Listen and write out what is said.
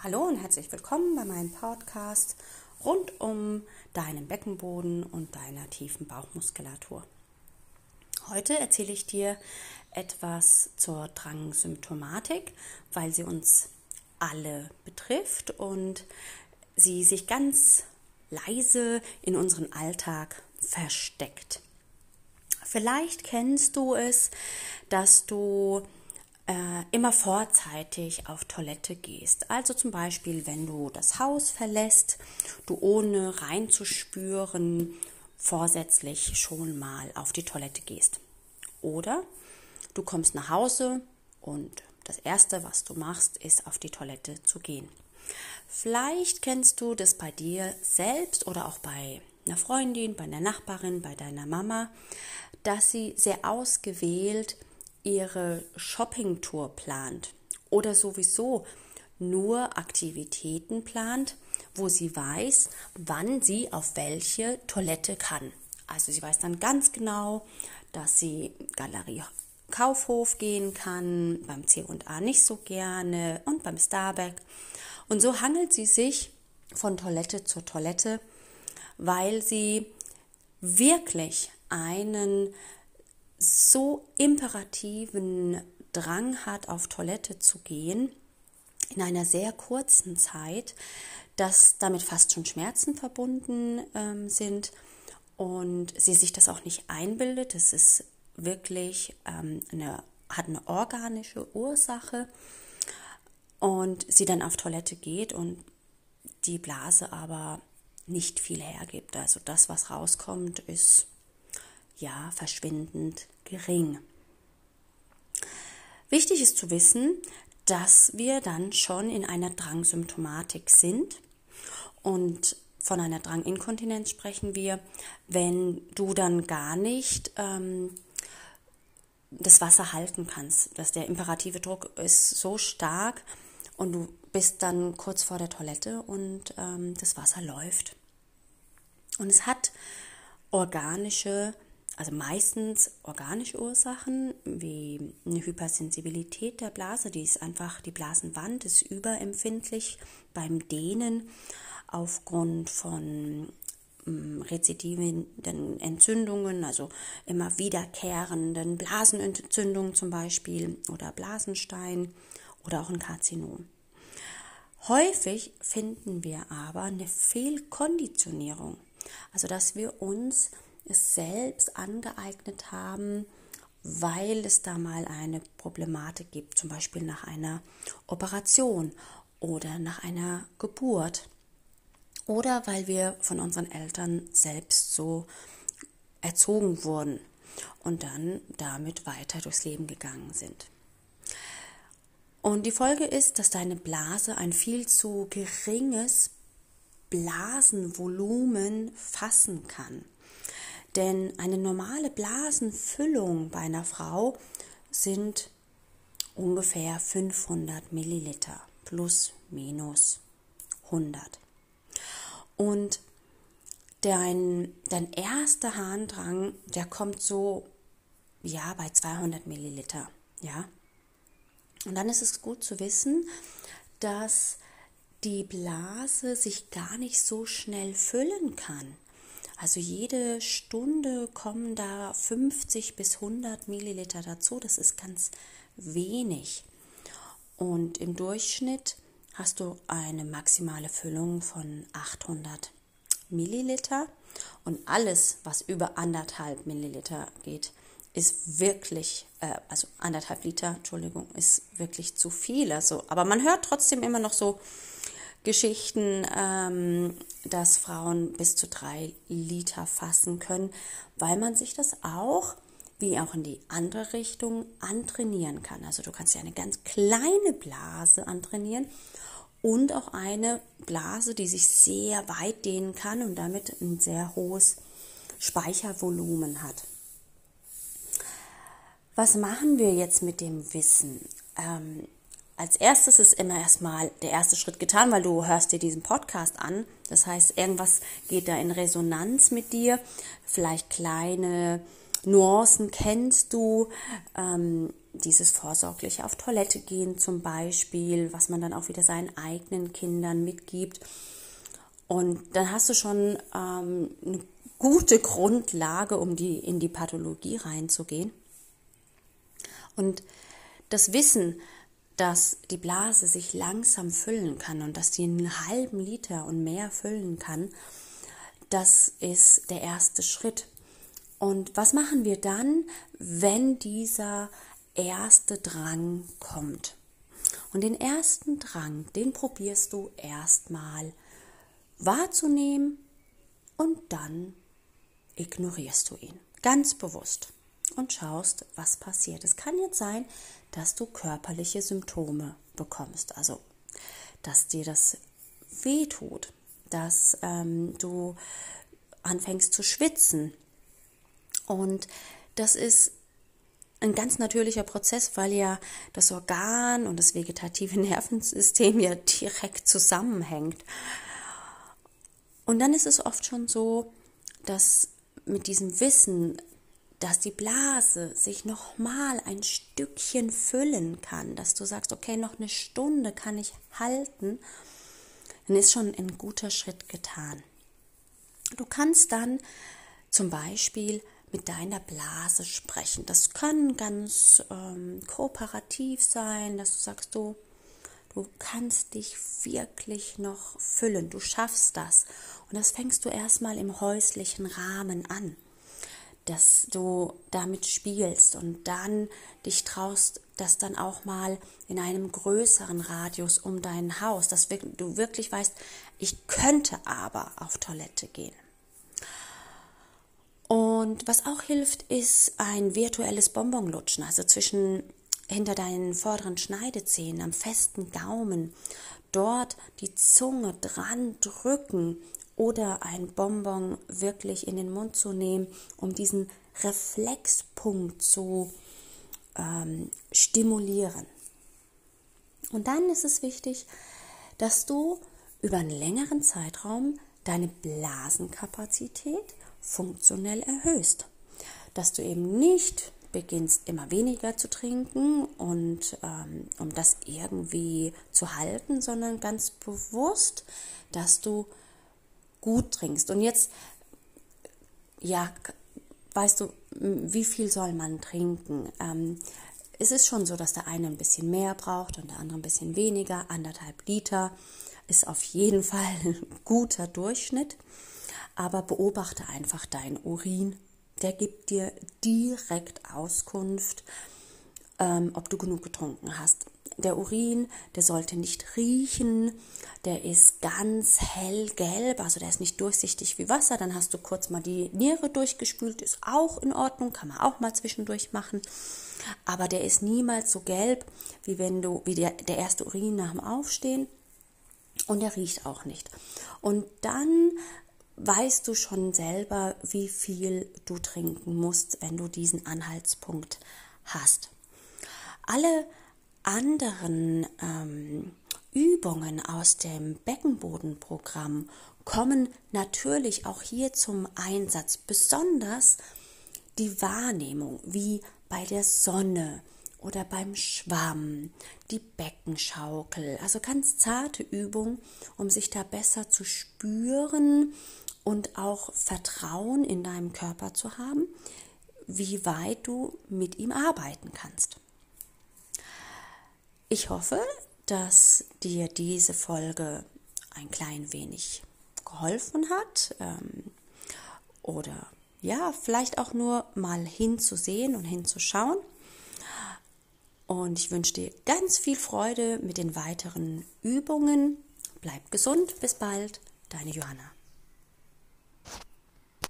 Hallo und herzlich willkommen bei meinem Podcast rund um deinen Beckenboden und deiner tiefen Bauchmuskulatur. Heute erzähle ich dir etwas zur Drangsymptomatik, weil sie uns alle betrifft und sie sich ganz leise in unserem Alltag versteckt. Vielleicht kennst du es, dass du immer vorzeitig auf Toilette gehst. Also zum Beispiel, wenn du das Haus verlässt, du ohne reinzuspüren vorsätzlich schon mal auf die Toilette gehst. Oder du kommst nach Hause und das Erste, was du machst, ist auf die Toilette zu gehen. Vielleicht kennst du das bei dir selbst oder auch bei einer Freundin, bei einer Nachbarin, bei deiner Mama, dass sie sehr ausgewählt ihre Shoppingtour plant oder sowieso nur Aktivitäten plant, wo sie weiß, wann sie auf welche Toilette kann. Also sie weiß dann ganz genau, dass sie Galerie Kaufhof gehen kann, beim C&A nicht so gerne und beim Starbucks. Und so hangelt sie sich von Toilette zu Toilette, weil sie wirklich einen so imperativen Drang hat, auf Toilette zu gehen, in einer sehr kurzen Zeit, dass damit fast schon Schmerzen verbunden ähm, sind und sie sich das auch nicht einbildet. Es ist wirklich ähm, eine, hat eine organische Ursache und sie dann auf Toilette geht und die Blase aber nicht viel hergibt. Also das, was rauskommt, ist ja verschwindend gering. Wichtig ist zu wissen, dass wir dann schon in einer Drangsymptomatik sind und von einer Dranginkontinenz sprechen wir, wenn du dann gar nicht ähm, das Wasser halten kannst, dass der imperative Druck ist so stark und du bist dann kurz vor der Toilette und ähm, das Wasser läuft. Und es hat organische also meistens organische Ursachen wie eine Hypersensibilität der Blase, die ist einfach, die Blasenwand ist überempfindlich beim Dehnen aufgrund von mm, rezidiven Entzündungen, also immer wiederkehrenden Blasenentzündungen zum Beispiel oder Blasenstein oder auch ein Karzinom. Häufig finden wir aber eine Fehlkonditionierung, also dass wir uns es selbst angeeignet haben, weil es da mal eine Problematik gibt, zum Beispiel nach einer Operation oder nach einer Geburt oder weil wir von unseren Eltern selbst so erzogen wurden und dann damit weiter durchs Leben gegangen sind. Und die Folge ist, dass deine Blase ein viel zu geringes Blasenvolumen fassen kann. Denn eine normale Blasenfüllung bei einer Frau sind ungefähr 500 Milliliter plus minus 100. Und dein, dein erster Harndrang, der kommt so, ja, bei 200 Milliliter, ja. Und dann ist es gut zu wissen, dass die Blase sich gar nicht so schnell füllen kann. Also jede Stunde kommen da 50 bis 100 Milliliter dazu. Das ist ganz wenig. Und im Durchschnitt hast du eine maximale Füllung von 800 Milliliter. Und alles, was über anderthalb Milliliter geht, ist wirklich, äh, also anderthalb Liter, Entschuldigung, ist wirklich zu viel. Also, aber man hört trotzdem immer noch so Geschichten, ähm, dass Frauen bis zu drei Liter fassen können, weil man sich das auch, wie auch in die andere Richtung, antrainieren kann. Also du kannst ja eine ganz kleine Blase antrainieren und auch eine Blase, die sich sehr weit dehnen kann und damit ein sehr hohes Speichervolumen hat. Was machen wir jetzt mit dem Wissen? Ähm, als erstes ist immer erstmal der erste Schritt getan, weil du hörst dir diesen Podcast an. Das heißt, irgendwas geht da in Resonanz mit dir. Vielleicht kleine Nuancen kennst du, ähm, dieses vorsorgliche auf Toilette gehen zum Beispiel, was man dann auch wieder seinen eigenen Kindern mitgibt. Und dann hast du schon ähm, eine gute Grundlage, um die, in die Pathologie reinzugehen. Und das Wissen, dass die Blase sich langsam füllen kann und dass die einen halben Liter und mehr füllen kann, das ist der erste Schritt. Und was machen wir dann, wenn dieser erste Drang kommt? Und den ersten Drang, den probierst du erstmal wahrzunehmen und dann ignorierst du ihn ganz bewusst und schaust, was passiert. Es kann jetzt sein, dass du körperliche Symptome bekommst, also dass dir das weh tut, dass ähm, du anfängst zu schwitzen. Und das ist ein ganz natürlicher Prozess, weil ja das Organ und das vegetative Nervensystem ja direkt zusammenhängt. Und dann ist es oft schon so, dass mit diesem Wissen, dass die Blase sich noch mal ein Stückchen füllen kann, dass du sagst, okay, noch eine Stunde kann ich halten, dann ist schon ein guter Schritt getan. Du kannst dann zum Beispiel mit deiner Blase sprechen. Das kann ganz ähm, kooperativ sein, dass du sagst, du, du kannst dich wirklich noch füllen, du schaffst das. Und das fängst du erstmal im häuslichen Rahmen an, dass du damit spielst und dann dich traust, das dann auch mal in einem größeren Radius um dein Haus, dass du wirklich weißt, ich könnte aber auf Toilette gehen. Und was auch hilft, ist ein virtuelles Bonbonlutschen, also zwischen hinter deinen vorderen Schneidezähnen am festen Gaumen, dort die Zunge dran drücken oder ein Bonbon wirklich in den Mund zu nehmen, um diesen Reflexpunkt zu ähm, stimulieren. Und dann ist es wichtig, dass du über einen längeren Zeitraum deine Blasenkapazität funktionell erhöhst. Dass du eben nicht beginnst immer weniger zu trinken und ähm, um das irgendwie zu halten, sondern ganz bewusst, dass du gut trinkst. Und jetzt, ja, weißt du, wie viel soll man trinken? Ähm, es ist schon so, dass der eine ein bisschen mehr braucht und der andere ein bisschen weniger. Anderthalb Liter ist auf jeden Fall ein guter Durchschnitt aber beobachte einfach deinen Urin. Der gibt dir direkt Auskunft, ähm, ob du genug getrunken hast. Der Urin, der sollte nicht riechen, der ist ganz hellgelb, also der ist nicht durchsichtig wie Wasser. Dann hast du kurz mal die Niere durchgespült, ist auch in Ordnung, kann man auch mal zwischendurch machen. Aber der ist niemals so gelb, wie wenn du, wie der, der erste Urin nach dem Aufstehen. Und der riecht auch nicht. Und dann weißt du schon selber, wie viel du trinken musst, wenn du diesen Anhaltspunkt hast. Alle anderen ähm, Übungen aus dem Beckenbodenprogramm kommen natürlich auch hier zum Einsatz, besonders die Wahrnehmung, wie bei der Sonne oder beim Schwamm, die Beckenschaukel, also ganz zarte Übung, um sich da besser zu spüren, und auch Vertrauen in deinem Körper zu haben, wie weit du mit ihm arbeiten kannst. Ich hoffe, dass dir diese Folge ein klein wenig geholfen hat ähm, oder ja, vielleicht auch nur mal hinzusehen und hinzuschauen. Und ich wünsche dir ganz viel Freude mit den weiteren Übungen. Bleib gesund, bis bald, deine Johanna.